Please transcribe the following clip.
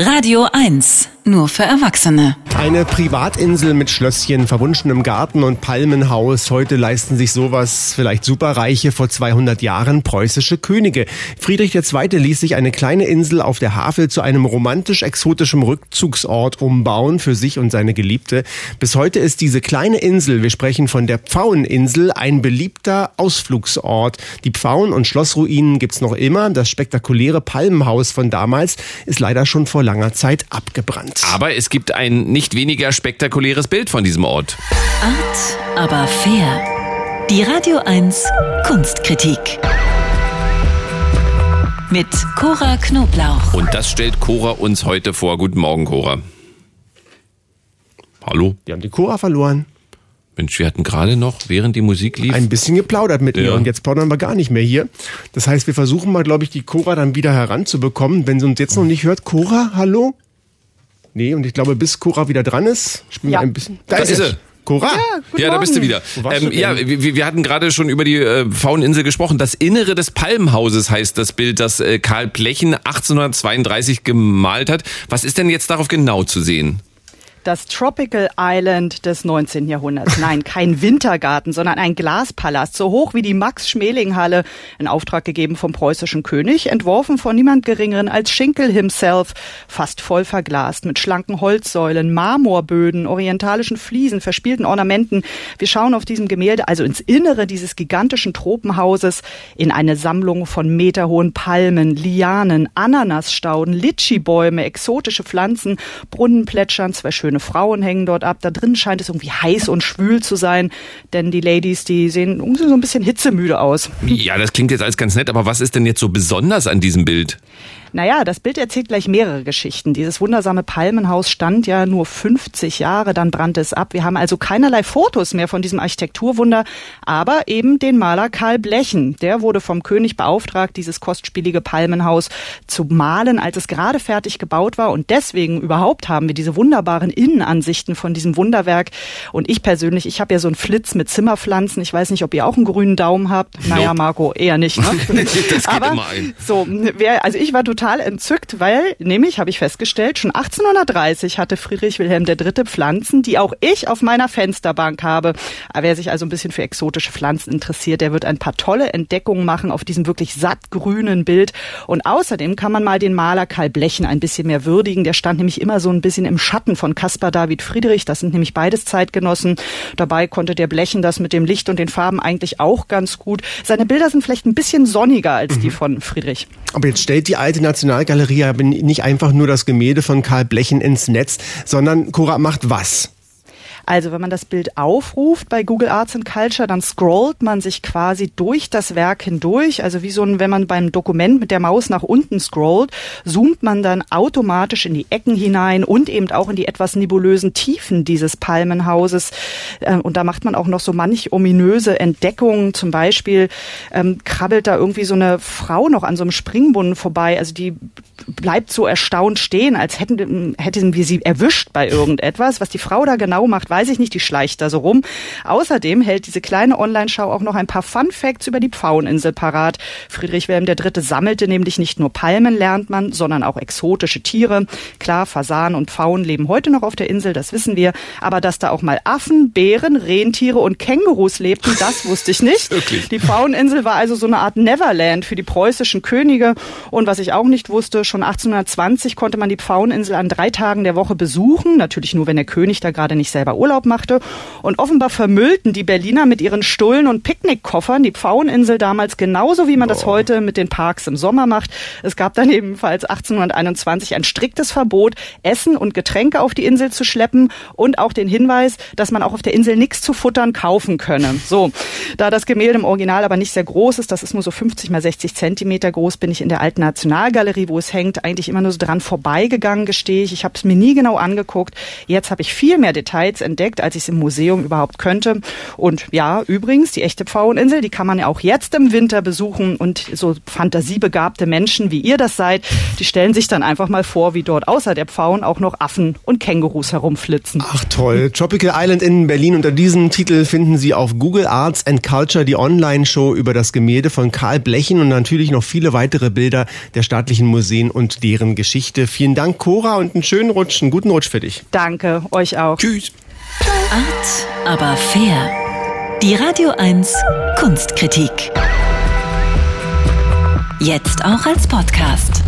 Radio 1, nur für Erwachsene. Eine Privatinsel mit Schlösschen, verwunschenem Garten und Palmenhaus. Heute leisten sich sowas vielleicht Superreiche, vor 200 Jahren preußische Könige. Friedrich II. ließ sich eine kleine Insel auf der Havel zu einem romantisch-exotischen Rückzugsort umbauen für sich und seine Geliebte. Bis heute ist diese kleine Insel, wir sprechen von der Pfaueninsel, ein beliebter Ausflugsort. Die Pfauen- und Schlossruinen gibt's noch immer. Das spektakuläre Palmenhaus von damals ist leider schon vor langer Zeit abgebrannt. Aber es gibt ein nicht weniger spektakuläres Bild von diesem Ort. Art, aber fair. Die Radio 1 Kunstkritik. Mit Cora Knoblauch. Und das stellt Cora uns heute vor. Guten Morgen, Cora. Hallo? Die haben die Cora verloren. Mensch, wir hatten gerade noch, während die Musik lief. Ein bisschen geplaudert mit Ja. ihr und jetzt plaudern wir gar nicht mehr hier. Das heißt, wir versuchen mal, glaube ich, die Cora dann wieder heranzubekommen. Wenn sie uns jetzt noch nicht hört, Cora, hallo? Nee, und ich glaube, bis Cora wieder dran ist, spielen Ja. wir ein bisschen. Da, Da ist sie. Cora! ja, da bist du wieder. Ähm, du ja, wir, wir hatten gerade schon über die äh, Fauninsel gesprochen. Das Innere des Palmenhauses heißt das Bild, das äh, Karl Plechen 1832 gemalt hat. Was ist denn jetzt darauf genau zu sehen? Das Tropical Island des 19. Jahrhunderts. Nein, kein Wintergarten, sondern ein Glaspalast, so hoch wie die Max-Schmeling-Halle, in Auftrag gegeben vom preußischen König, entworfen von niemand Geringeren als Schinkel himself, fast voll verglast, mit schlanken Holzsäulen, Marmorböden, orientalischen Fliesen, verspielten Ornamenten. Wir schauen auf diesem Gemälde also ins Innere dieses gigantischen Tropenhauses, in eine Sammlung von meterhohen Palmen, Lianen, Ananasstauden, Litschi-Bäume, exotische Pflanzen, Brunnen plätschern, zwei schöne Frauen hängen dort ab. Da drin scheint es irgendwie heiß und schwül zu sein, denn die Ladies, die sehen so ein bisschen hitzemüde aus. Ja, das klingt jetzt alles ganz nett, aber was ist denn jetzt so besonders an diesem Bild? Naja, das Bild erzählt gleich mehrere Geschichten. Dieses wundersame Palmenhaus stand ja nur 50 Jahre, dann brannte es ab. Wir haben also keinerlei Fotos mehr von diesem Architekturwunder, aber eben den Maler Karl Blechen. Der wurde vom König beauftragt, dieses kostspielige Palmenhaus zu malen, als es gerade fertig gebaut war. Und deswegen überhaupt haben wir diese wunderbaren Innenansichten von diesem Wunderwerk. Und ich persönlich, ich habe ja so einen Flitz mit Zimmerpflanzen. Ich weiß nicht, ob ihr auch einen grünen Daumen habt. Naja. Marco, eher nicht. Ne? Das geht Aber immer ein. so, wer, also ich war total entzückt, weil, nämlich, habe ich festgestellt, schon 1830 hatte Friedrich Wilhelm III. Pflanzen, die auch ich auf meiner Fensterbank habe. Wer sich also ein bisschen für exotische Pflanzen interessiert, der wird ein paar tolle Entdeckungen machen auf diesem wirklich sattgrünen Bild. Und außerdem kann man mal den Maler Karl Blechen ein bisschen mehr würdigen. Der stand nämlich immer so ein bisschen im Schatten von Caspar David Friedrich. Das sind nämlich beides Zeitgenossen. Dabei konnte der Blechen das mit dem Licht und den Farben eigentlich auch ganz gut. Seine Bilder sind vielleicht ein bisschen sonniger als die von Friedrich. Aber jetzt stellt die alte Nationalgalerie ja nicht einfach nur das Gemälde von Karl Blechen ins Netz, sondern Cora macht was? Also wenn man das Bild aufruft bei Google Arts and Culture, dann scrollt man sich quasi durch das Werk hindurch. Also wie so ein, wenn man beim Dokument mit der Maus nach unten scrollt, zoomt man dann automatisch in die Ecken hinein und eben auch in die etwas nebulösen Tiefen dieses Palmenhauses. Äh, Und da macht man auch noch so manch ominöse Entdeckungen. Zum Beispiel ähm, krabbelt da irgendwie so eine Frau noch an so einem Springbrunnen vorbei. Also die bleibt so erstaunt stehen, als hätten, hätten wir sie erwischt bei irgendetwas. Was die Frau da genau macht, weiß ich nicht. Die schleicht da so rum. Außerdem hält diese kleine Online-Schau auch noch ein paar Fun Facts über die Pfaueninsel parat. Friedrich Wilhelm III. sammelte nämlich nicht nur Palmen, lernt man, sondern auch exotische Tiere. Klar, Fasan und Pfauen leben heute noch auf der Insel, das wissen wir. Aber dass da auch mal Affen, Bären, Rentiere und Kängurus lebten, das wusste ich nicht. Wirklich? Die Pfaueninsel war also so eine Art Neverland für die preußischen Könige. Und was ich auch nicht wusste, schon 1820 konnte man die Pfaueninsel an drei Tagen der Woche besuchen. Natürlich nur, wenn der König da gerade nicht selber Urlaub machte. Und offenbar vermüllten die Berliner mit ihren Stullen und Picknickkoffern die Pfaueninsel damals genauso, wie man das heute mit den Parks im Sommer macht. Es gab dann ebenfalls 1821 ein striktes Verbot, Essen und Getränke auf die Insel zu schleppen und auch den Hinweis, dass man auch auf der Insel nichts zu futtern kaufen könne. So, da das Gemälde im Original aber nicht sehr groß ist, das ist nur so 50 mal 60 Zentimeter groß, bin ich in der alten Nationalgalerie, wo es hängt, eigentlich immer nur so dran vorbeigegangen, gestehe ich. Ich habe es mir nie genau angeguckt. Jetzt habe ich viel mehr Details entdeckt, als ich es im Museum überhaupt könnte. Und ja, übrigens, die echte Pfaueninsel, die kann man ja auch jetzt im Winter besuchen und so fantasiebegabte Menschen, wie ihr das seid, die stellen sich dann einfach mal vor, wie dort außer der Pfauen auch noch Affen und Kängurus herumflitzen. Ach toll. Tropical Island in Berlin. Unter diesem Titel finden Sie auf Google Arts and Culture die Online-Show über das Gemälde von Karl Blechen und natürlich noch viele weitere Bilder der staatlichen Museen und deren Geschichte. Vielen Dank, Cora, und einen schönen Rutsch, einen guten Rutsch für dich. Danke, euch auch. Tschüss. Art, aber fair. Die Radio 1 Kunstkritik. Jetzt auch als Podcast.